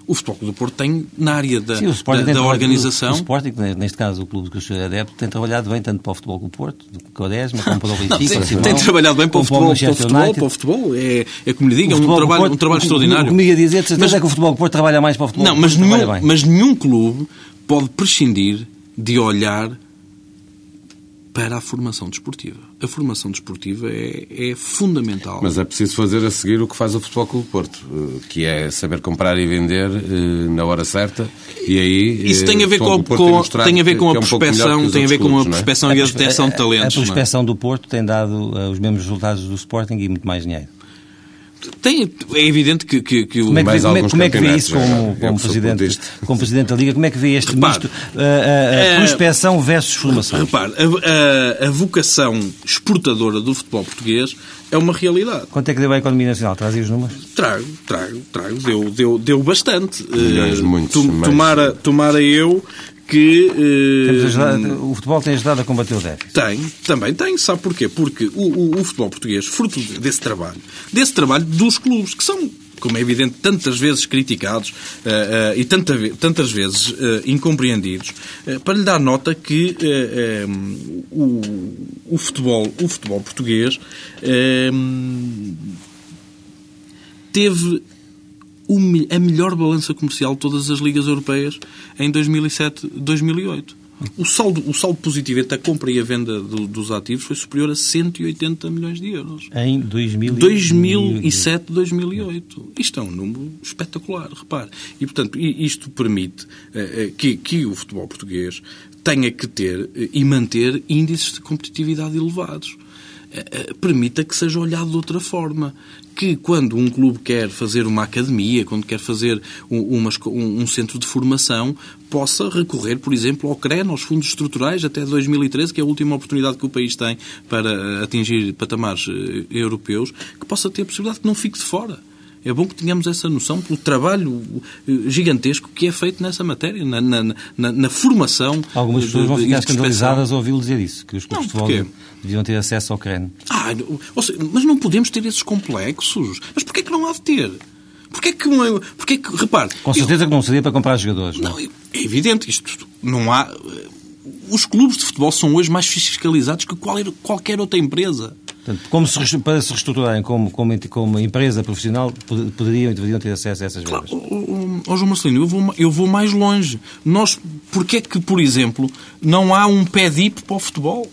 S3: O Futebol Clube do Porto tem, na área da, Sim, da, da organização...
S2: O, Sporting, neste caso o clube que o senhor é adepto, tem trabalhado bem tanto para o Futebol Clube do Porto, com o Quaresma, como para o Benfica,
S3: tem, tem trabalhado bem para o futebol, para o futebol, para o futebol. É, é como lhe digo, é um trabalho, Porto, um trabalho extraordinário.
S2: Comigo a dizer, mas, é que o Futebol do Porto trabalha mais para o futebol.
S3: Não, mas nenhum, mas nenhum clube pode prescindir de olhar para a formação desportiva. A formação desportiva é, é, fundamental.
S1: Mas é preciso fazer a seguir o que faz o Futebol Clube Porto, eh, que é saber comprar e vender eh, na hora certa. E aí
S3: isso tem a ver com, com tem a ver com a prospecção, tem a ver com a prospecção e a detecção de talentos.
S2: A, a prospecção do Porto tem dado os mesmos resultados do Sporting e muito mais dinheiro.
S3: Tem, é evidente que, que, que
S2: como é que, vê, como, é, como é que vê isso como, como, presidente, como presidente da Liga? Como é que vê este repare, misto, a, a, a prospecção versus formação?
S3: Repare, a, a, vocação exportadora do futebol português é uma realidade.
S2: Quanto é que deu a economia nacional? Traz aí os números?
S3: Trago, trago, trago. Deu, deu, deu bastante.
S1: Milhões, uh, muitos.
S3: Tomara, tomara eu que.
S2: Eh, ajudado, o futebol tem ajudado a combater o déficit.
S3: Tem, também tem. Sabe porquê? Porque o, o, o futebol português, fruto desse trabalho, desse trabalho dos clubes, que são como é evidente, tantas vezes criticados uh, uh, e tanta, tantas vezes uh, incompreendidos, para lhe dar nota que o, o, futebol, o futebol português teve a melhor balança comercial de todas as ligas europeias em 2007-2008. O saldo, o saldo positivo entre a compra e a venda do, dos ativos foi superior a 180 milhões de euros.
S2: Em 2007,
S3: 2008. Isto é um número espetacular, repare. E, portanto, isto permite uh, que, que o futebol português tenha que ter uh, e manter índices de competitividade elevados. Uh, permita que seja olhado de outra forma que quando um clube quer fazer uma academia, quando quer fazer um, um, centro de formação, possa recorrer, por exemplo, ao CREN, aos fundos estruturais, até 2013, que é a última oportunidade que o país tem para atingir patamares eh, europeus, que possa ter a possibilidade que não fique de fora. É bom que tenhamos essa noção pelo trabalho eh, gigantesco que é feito nessa matéria, na, na, na, na formação.
S2: Algumas pessoas vão ficar escandalizadas ao ouvi-lo dizer isso, que os clubes de futebol deviam ter acesso ao CREN.
S3: Ah, seja, mas não podemos ter esses complexos. Mas porquê é que não há de ter? Porquê que, porquê que repare...
S2: Com certeza eu, que não seria para comprar jogadores.
S3: Não, é evidente, isto não há... Os clubes de futebol são hoje mais fiscalizados que qualquer outra empresa.
S2: Portanto, como se, para se reestruturarem como, como, como empresa profissional, poderiam e deveriam ter acesso a essas verbas.
S3: Claro, oh, oh, João Marcelino, eu vou, eu vou mais longe. Nós, porquê é que, por exemplo, não há um PEDIP para o futebol?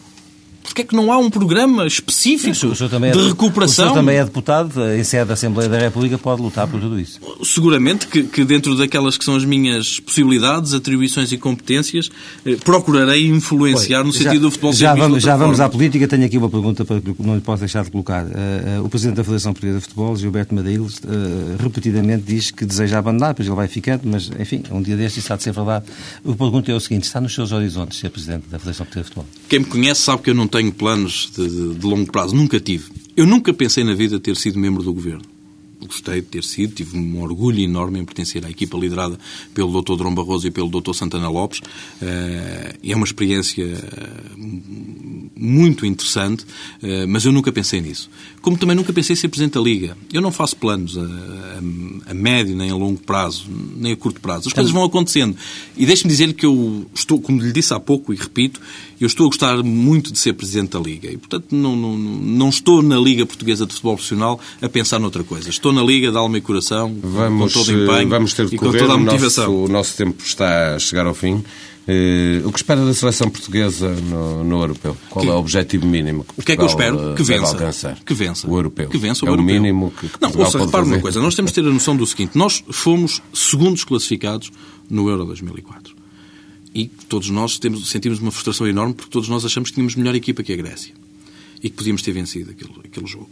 S3: Porquê é que não há um programa específico
S2: é,
S3: de recuperação? O
S2: senhor também é deputado, em sede da Assembleia da República, pode lutar por tudo isso.
S3: Seguramente que, que dentro daquelas que são as minhas possibilidades, atribuições e competências, eh, procurarei influenciar no sentido já, do futebol
S2: Já vamos, já vamos à política. Tenho aqui uma pergunta para que não lhe posso deixar de colocar. Uh, uh, o Presidente da Federação Portuguesa de Futebol, Gilberto Madeiros, uh, repetidamente diz que deseja abandonar, depois ele vai ficando, mas, enfim, um dia destes isso há de ser verdade. A pergunta é o seguinte, está nos seus horizontes ser Presidente da Federação Portuguesa de Futebol?
S3: Quem me conhece sabe que eu não tenho planos de, de, de longo prazo. Nunca tive. Eu nunca pensei na vida ter sido membro do governo gostei de ter sido, tive um orgulho enorme em pertencer à equipa liderada pelo Dr. Dom Barroso e pelo Dr. Santana Lopes. Eh, é uma experiência muito interessante, eh, mas eu nunca pensei nisso. Como também nunca pensei em ser Presidente da Liga. Eu não faço planos a, a, a médio, nem a longo prazo, nem a curto prazo. As coisas vão acontecendo. E deixe-me dizer que eu estou, como lhe disse há pouco e repito, Eu estou a gostar muito de ser Presidente da Liga e, portanto, não, não, não estou na Liga Portuguesa de Futebol Profissional a pensar noutra coisa. Estou na Liga de alma e coração,
S1: vamos,
S3: com todo o empenho
S1: vamos ter de
S3: e com toda a
S1: O
S3: motivação.
S1: nosso, o nosso tempo está a chegar ao fim. Eh, o que espera da seleção portuguesa no, no europeu? Qual
S3: Que-
S1: é o objetivo mínimo que
S3: O que é que eu espero?
S1: eh,
S3: Que vença.
S1: alcançar?
S3: Que vença.
S1: O europeu.
S3: Que vença o
S1: é
S3: europeu.
S1: o mínimo que, que
S3: Não,
S1: Portugal
S3: ouça, repare uma coisa. Nós temos de ter a noção do seguinte. Nós fomos segundos classificados no Euro 2004. E todos nós temos, sentimos uma frustração enorme porque todos nós achamos que tínhamos melhor equipa que a Grécia. E que podíamos ter vencido aquele, aquele jogo.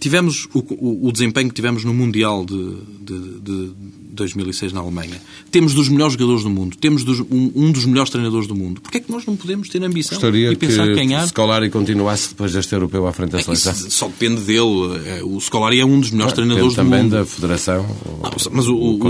S3: Tivemos o, o- o desempenho que tivemos no Mundial de, de- de 2006 na Alemanha. Temos dos melhores jogadores do mundo. Temos dos- um, um dos melhores treinadores do mundo. Porquê é que nós não podemos ter ambição
S1: Gostaria
S3: e pensar
S1: que
S3: ganhar?
S1: Scolari continuasse depois deste europeu à frente da
S3: É,
S1: seleção.
S3: Só depende dele. É, O Scolari é um dos melhores treinadores do
S1: também
S3: mundo.
S1: da federação.
S3: Não, mas o, o, o,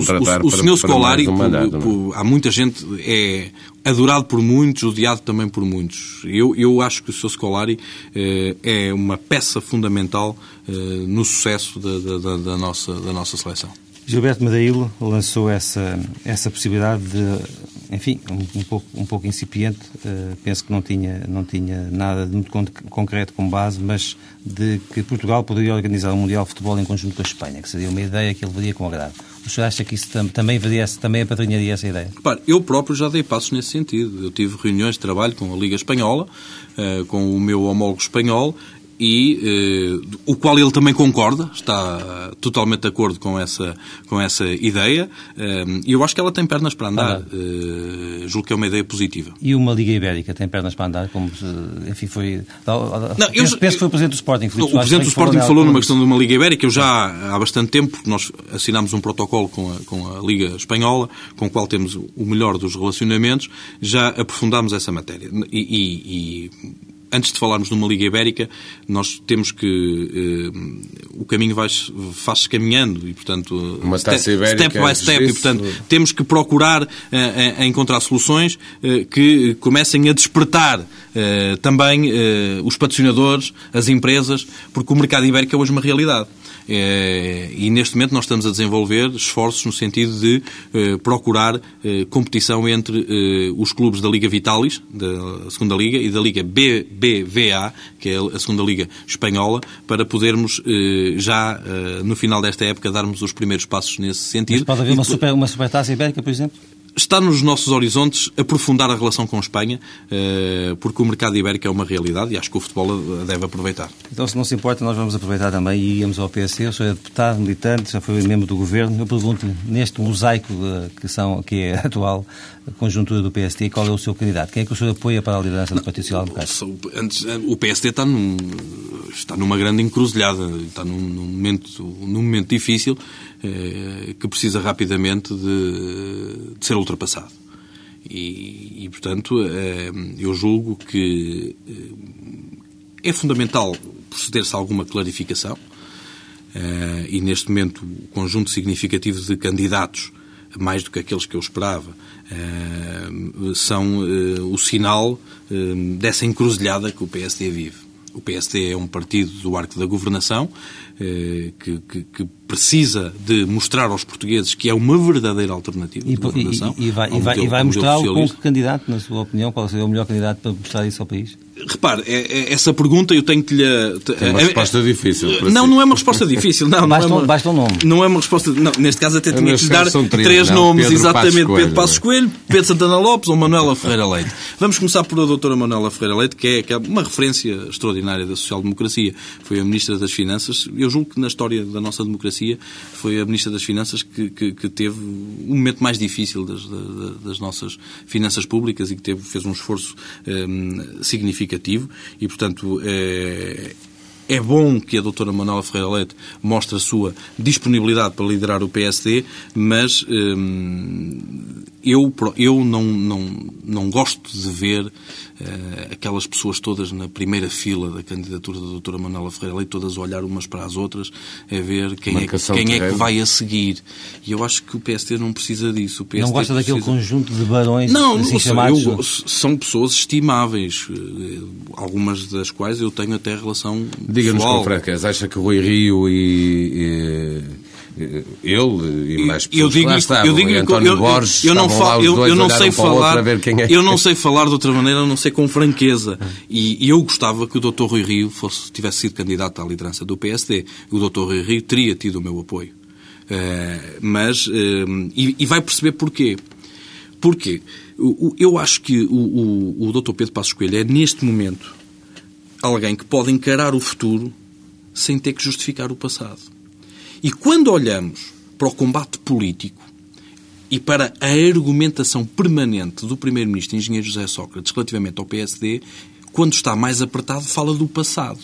S3: o, senhor Scolari,
S1: é?
S3: há muita gente, é adorado por muitos, odiado também por muitos. Eu, eu acho que o senhor Scolari eh, é uma peça fundamental eh, no sucesso da- da- da nossa, da nossa seleção.
S2: Gilberto Medailo lançou essa, essa possibilidade de, enfim, um, um pouco, um pouco incipiente, eh, penso que não tinha, não tinha nada de muito con- concreto como base, mas de que Portugal poderia organizar um Mundial de Futebol em conjunto com a Espanha, que seria uma ideia que ele veria com agrado. O senhor acha que isso tam- também, veria, também apadrinharia essa ideia?
S3: Repare, eu próprio já dei passos nesse sentido. Eu tive reuniões de trabalho com a Liga Espanhola, eh, com o meu homólogo espanhol, e eh, o qual ele também concorda, está totalmente de acordo com essa, com essa ideia, eh, e eu acho que ela tem pernas para andar. Eh, julgo que é uma ideia positiva.
S2: E uma Liga Ibérica tem pernas para andar, como, enfim, foi...
S3: Não, eu
S2: penso, penso que foi o Presidente do Sporting.
S3: Não,
S2: Filipe
S3: o
S2: Soares,
S3: Presidente do Sporting falou numa questão de uma Liga Ibérica. Eu já há bastante tempo, porque nós assinámos um protocolo com a, com a Liga Espanhola, com o qual temos o melhor dos relacionamentos, já aprofundámos essa matéria. E, e- e antes de falarmos de uma Liga Ibérica, nós temos que. eh, o caminho faz-se caminhando e, portanto.
S1: Uma taça ibérica
S3: step by step. E, portanto, temos que procurar eh, encontrar soluções eh, que comecem a despertar também os patrocinadores, as empresas, porque o mercado ibérico é hoje uma realidade. Eh, e neste momento nós estamos a desenvolver esforços no sentido de eh, procurar eh, competição entre os clubes da Liga Vitalis, da segunda Liga, e da Liga BBVA, que é a segunda Liga espanhola, para podermos já no final desta época darmos os primeiros passos nesse sentido.
S2: Mas pode haver uma, super, uma supertaça ibérica, por exemplo?
S3: Está nos nossos horizontes aprofundar a relação com a Espanha, eh, porque o mercado ibérico é uma realidade e acho que o futebol a deve aproveitar.
S2: Então, se não se importa, nós vamos aproveitar também e íamos ao. O senhor é deputado, militante, já foi membro do governo. Eu pergunto-lhe, neste mosaico eh, que, são, que é atual conjuntura do PSD, qual é o seu candidato? Quem é que o senhor apoia para a liderança do Partido Social Democrático?
S3: Antes, o PSD está, num, está numa grande encruzilhada, está num, num momento, num momento difícil eh, que precisa rapidamente de, de ser ultrapassado. E, e, portanto, eh, eu julgo que eh, é fundamental proceder-se a alguma clarificação eh, e, neste momento, o conjunto significativo de candidatos, mais do que aqueles que eu esperava, eh, são eh, o sinal eh, dessa encruzilhada que o PSD vive. O PSD é um partido do arco da governação eh, que, que- que precisa de mostrar aos portugueses que é uma verdadeira alternativa
S2: E,
S3: de governação.
S2: e- e vai, e vai,
S3: modelo-
S2: vai
S3: socialista.
S2: que candidato, na sua opinião? Qual seria o melhor candidato para mostrar isso ao país?
S3: Repare, é- é- essa pergunta eu tenho que lhe...
S1: Tem uma
S3: é-
S1: resposta difícil para
S3: Não,
S1: si.
S3: não é uma resposta difícil. Não,
S2: Basta
S3: não é
S2: um-
S3: uma,
S2: basta um nome.
S3: Não é uma resposta... Não, neste caso até tinha que lhe dar
S1: três,
S3: três
S1: não?
S3: nomes,
S1: Pedro
S3: exatamente.
S1: Passos Coelho,
S3: Pedro Passos Coelho, Pedro Santana Lopes ou Manuela Ferreira Leite. Vamos começar por a doutora Manuela Ferreira Leite, que é, que é uma referência extraordinária da social-democracia. Foi a Ministra das Finanças. Eu julgo que na história da nossa democracia foi a Ministra das Finanças que, que- que teve um momento mais difícil das, da- das nossas finanças públicas e que teve, fez um esforço hum, significativo e, portanto, é, é bom que a doutora Manuela Ferreira Leite mostre a sua disponibilidade para liderar o PSD, mas hum, eu, eu não, não, não gosto de ver aquelas pessoas todas na primeira fila da candidatura da doutora Manuela Ferreira Leite, todas a olhar umas para as outras, a ver quem, é, quem é que vai a seguir. E eu acho que o PSD não precisa disso. O
S2: Não gosta daquele
S3: precisa-
S2: conjunto de barões
S3: não,
S2: assim
S3: não
S2: chamados?
S3: eu- são pessoas estimáveis, eh, algumas das quais eu tenho até relação
S1: Diga-nos com franqueza, acha que Rui Rio e, e ele e mais pessoas
S3: eu digo,
S1: lá estavam,
S3: eu digo,
S1: António
S3: eu,
S1: Borges,
S3: eu não, falo, eu, eu não sei falar,
S1: é.
S3: eu não sei falar de outra maneira, não sei com franqueza. E, e eu gostava que o Dr. Rui Rio fosse, tivesse sido candidato à liderança do PSD. O Dr. Rui Rio teria tido o meu apoio. Uh, mas, uh, e, e, vai perceber porquê. Porquê? O, eu acho que o, o, o Dr. Pedro Passos Coelho é, neste momento, alguém que pode encarar o futuro sem ter que justificar o passado. E quando olhamos para o combate político e para a argumentação permanente do Primeiro-Ministro Engenheiro José Sócrates relativamente ao PSD, quando está mais apertado, fala do passado.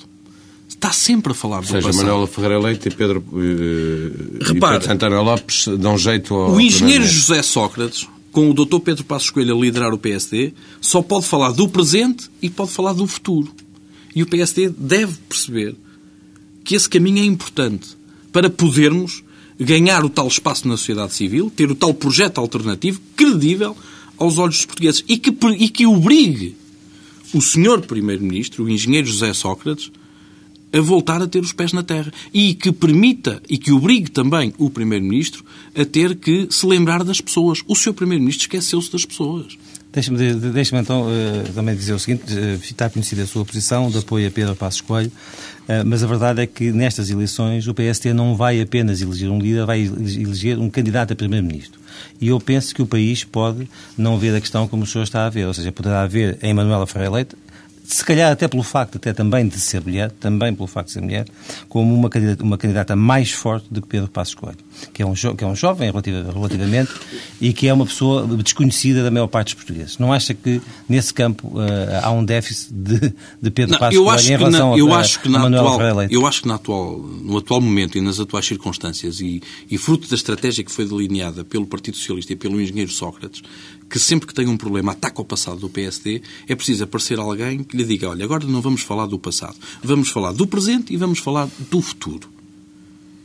S3: Está sempre a falar do
S1: seja,
S3: passado.
S1: Manuela Ferreira Leite e Pedro, uh,
S3: Repara,
S1: e Pedro Santana Lopes dão jeito ao
S3: O engenheiro José Sócrates, com o Dr. Pedro Passos Coelho a liderar o PSD, só pode falar do presente e pode falar do futuro. E o PSD deve perceber que esse caminho é importante para podermos ganhar o tal espaço na sociedade civil, ter o tal projeto alternativo credível aos olhos dos portugueses e que, e que obrigue o senhor Primeiro-Ministro, o engenheiro José Sócrates, a voltar a ter os pés na terra e que permita e que obrigue também o Primeiro-Ministro a ter que se lembrar das pessoas. O seu Primeiro-Ministro esqueceu-se das pessoas.
S2: Deixa-me deixa então uh, também dizer o seguinte, uh, está conhecida a sua posição de apoio a Pedro Passos Coelho, uh, mas a verdade é que nestas eleições o PST não vai apenas eleger um líder, vai eleger um candidato a Primeiro-Ministro. E eu penso que o país pode não ver a questão como o senhor está a ver, ou seja, poderá haver em Manuela Ferreira Leite se calhar até pelo facto até também de ser mulher, também pelo facto de ser mulher, como uma candidata, uma candidata mais forte do que Pedro Passos Coelho, que é um, que é um jovem relativamente e que é uma pessoa desconhecida da maior parte dos portugueses. Não acha que nesse campo uh, há um déficit de, de Pedro
S3: não,
S2: Passos Coelho em relação
S3: na, eu
S2: a,
S3: acho que na
S2: Manuel
S3: atual, Eu acho que na atual, no atual momento e nas atuais circunstâncias e, e fruto da estratégia que foi delineada pelo Partido Socialista e pelo engenheiro Sócrates, que sempre que tem um problema ataca o passado do PSD, é preciso aparecer alguém que lhe diga, olha, agora não vamos falar do passado, vamos falar do presente e vamos falar do futuro.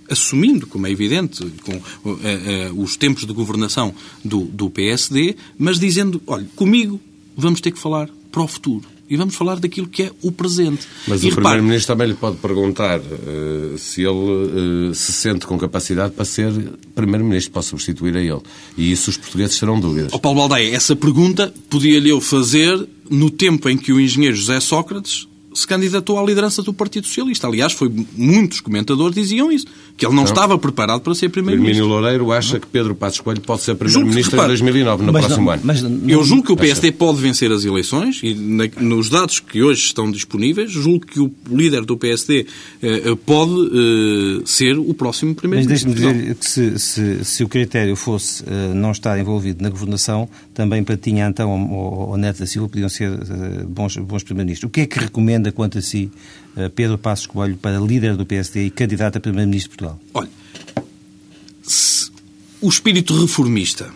S3: Assumindo, como é evidente, com uh, uh, os tempos de governação do, do PSD, mas dizendo, olha, comigo vamos ter que falar para o futuro e vamos falar daquilo que é o presente.
S1: Mas
S3: e
S1: o Primeiro-Ministro também lhe pode perguntar uh, se ele uh, se sente com capacidade para ser Primeiro-Ministro, para substituir a ele. E isso os portugueses terão dúvidas.
S3: Ao Paulo Baldaia, essa pergunta podia-lhe eu fazer no tempo em que o engenheiro José Sócrates se candidatou à liderança do Partido Socialista. Aliás, foi, muitos comentadores diziam isso, que ele não, não. estava preparado para ser Primeiro-Ministro.
S1: Firmino Loureiro acha não. que Pedro Passos Coelho pode ser Primeiro-Ministro em 2009, no próximo
S2: não,
S1: ano.
S2: Mas
S3: Eu julgo que o PSD pode vencer as eleições e na, nos dados que hoje estão disponíveis, julgo que o líder do PSD eh, pode eh, ser o próximo Primeiro-Ministro.
S2: Mas deixe-me dizer que se, se, se, o critério fosse eh, não estar envolvido na governação, também para Tinha Antão ou, ou Neto da Silva podiam ser eh, bons, bons Primeiros-Ministros. O que é que recomenda quanto a si eh, Pedro Passos Coelho para líder do PSD e candidato a Primeiro-Ministro de Portugal?
S3: Olha, o espírito reformista,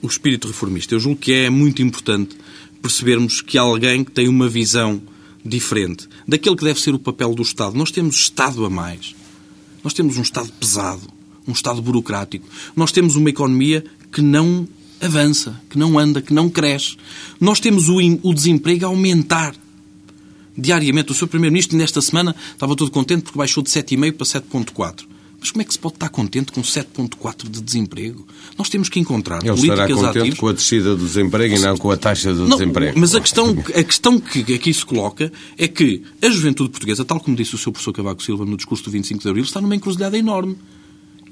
S3: o espírito reformista, eu julgo que é muito importante percebermos que alguém que tem uma visão diferente daquele que deve ser o papel do Estado. Nós temos Estado a mais. Nós temos um Estado pesado, um Estado burocrático. Nós temos uma economia que não avança, que não anda, que não cresce. Nós temos o, o desemprego a aumentar diariamente. O Sr. Primeiro-Ministro, nesta semana, estava todo contente porque baixou de 7,5 para 7,4. Mas como é que se pode estar contente com 7,4 de desemprego? Nós temos que encontrar
S1: Ele
S3: políticas
S1: estará contente
S3: ativas...
S1: com a descida do desemprego e não com a taxa de
S3: não,
S1: desemprego.
S3: Mas a questão, a questão que aqui se coloca é que a juventude portuguesa, tal como disse o Sr. professor Cavaco Silva no discurso do 25 de Abril, está numa encruzilhada enorme.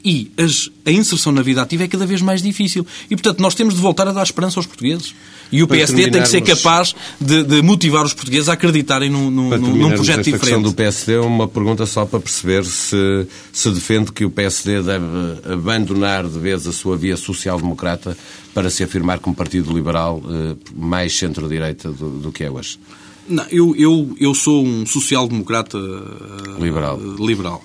S3: E as, a inserção na vida ativa é cada vez mais difícil. E, portanto, nós temos de voltar a dar esperança aos portugueses. E o
S1: Para
S3: PSD tem que ser capaz de, de motivar os portugueses a acreditarem num, num, num- projeto
S1: esta questão
S3: diferente.
S1: do PSD, uma pergunta só para perceber se, se defende que o PSD deve abandonar de vez a sua via social-democrata para se afirmar como partido liberal eh, mais centro-direita do, do que é hoje.
S3: Não, eu, eu, eu sou um social-democrata eh,
S1: Liberal.
S3: liberal.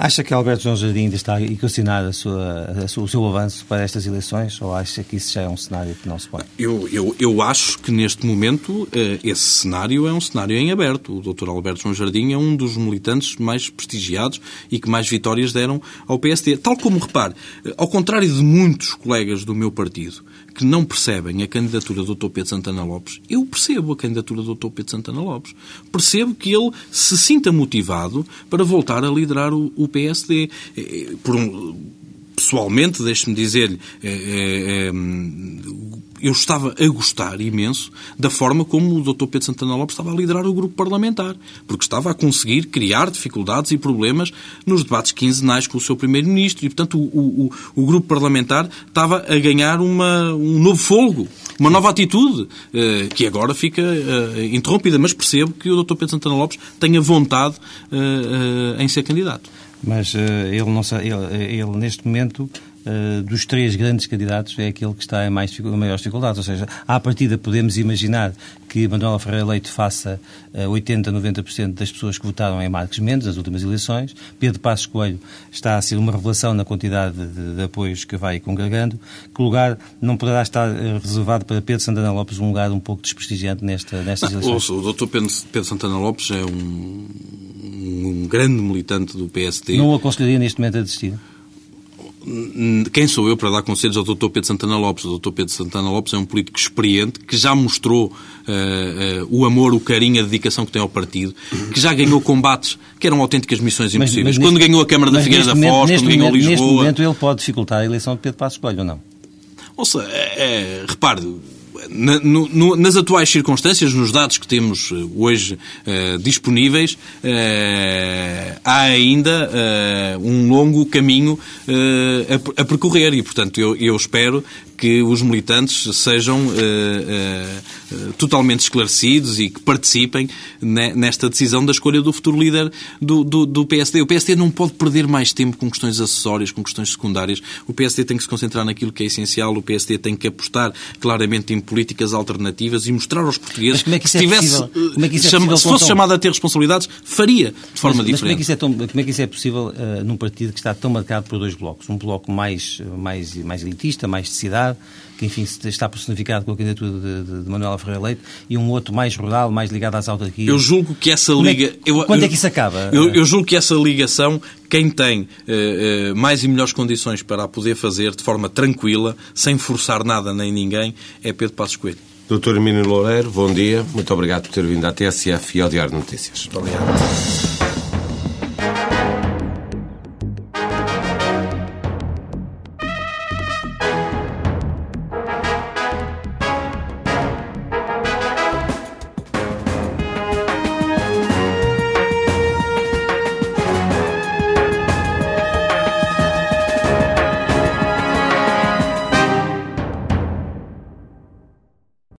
S2: Acha que Alberto João Jardim ainda está a equacionar a sua, a sua- o seu avanço para estas eleições ou acha que isso já é um cenário que não se pode?
S3: Eu, eu, eu acho que neste momento eh, esse cenário é um cenário em aberto. O Dr. Alberto João Jardim é um dos militantes mais prestigiados e que mais vitórias deram ao PSD. Tal como, repare, eh, ao contrário de muitos colegas do meu partido que não percebem a candidatura do Dr. Pedro Santana Lopes, eu percebo a candidatura do Dr. Pedro Santana Lopes. Percebo que ele se sinta motivado para voltar a liderar o, o PSD. Por um, pessoalmente, deixe-me dizer-lhe, eu estava a gostar imenso da forma como o Dr. Pedro Santana Lopes estava a liderar o grupo parlamentar, porque estava a conseguir criar dificuldades e problemas nos debates quinzenais com o seu primeiro-ministro e, portanto, o, o, o, grupo parlamentar estava a ganhar uma, um novo folgo, uma nova atitude, eh, que agora fica eh, interrompida. Mas percebo que o Dr. Pedro Santana Lopes tenha vontade eh, em ser candidato.
S2: Mas ele, não, ele, ele neste momento eh, dos três grandes candidatos é aquele que está em, mais, em maiores dificuldades. Ou seja, à partida podemos imaginar que Manuela Ferreira Leite faça 80, eh, 90% das pessoas que votaram em Marcos Mendes nas últimas eleições. Pedro Passos Coelho está a ser uma revelação na quantidade de, de apoios que vai congregando. Que lugar não poderá estar eh, reservado para Pedro Santana Lopes, um lugar um pouco desprestigiante nesta, nestas eleições?
S3: o Dr. Pedro Santana Lopes é um, um grande militante do PSD.
S2: Não o aconselharia neste momento a desistir?
S3: Quem sou eu para dar conselhos ao Dr. Pedro Santana Lopes? O Dr. Pedro Santana Lopes é um político experiente que já mostrou uh, uh, o amor, o carinho, a dedicação que tem ao partido, que já ganhou combates que eram autênticas missões impossíveis. Mas, mas quando neste, ganhou a Câmara da Figueira da Foz, quando ganhou Lisboa...
S2: Neste momento ele pode dificultar a eleição de Pedro Passos Coelho ou não?
S3: Ou seja, é, é, repare, na, no, nas atuais circunstâncias, nos dados que temos eh, hoje uh, disponíveis, uh, há ainda uh, um longo caminho a, a, percorrer. E, portanto, eu, eu espero que os militantes sejam totalmente esclarecidos e que participem nesta decisão da escolha do futuro líder do, do, do, PSD. O PSD não pode perder mais tempo com questões acessórias, com questões secundárias. O PSD tem que se concentrar naquilo que é essencial. O PSD tem que apostar claramente em políticas alternativas e mostrar aos portugueses
S2: que, é que, se, é tivesse, como é que
S3: isso é possível, se fosse chamado a ter responsabilidades, faria de forma
S2: mas,
S3: diferente. Mas como é
S2: que isso é, tão, como é, que isso é possível uh, num partido que está tão marcado por dois blocos? Um bloco mais, mais, mais elitista, mais de cidade, que enfim está personificado com a candidatura de, de, de Manuela Ferreira Leite, e um outro mais rural, mais ligado às autarquias.
S3: Eu julgo que essa liga... É
S2: que, quando é que isso acaba?
S3: Eu, eu, julgo que essa ligação, quem tem uh, uh, mais e melhores condições para a poder fazer de forma tranquila, sem forçar nada nem ninguém, é Pedro Passos Coelho.
S1: Doutor Emílio Loureiro, bom dia. Muito obrigado por ter vindo à TSF e ao Diário de Notícias.
S3: Muito obrigado.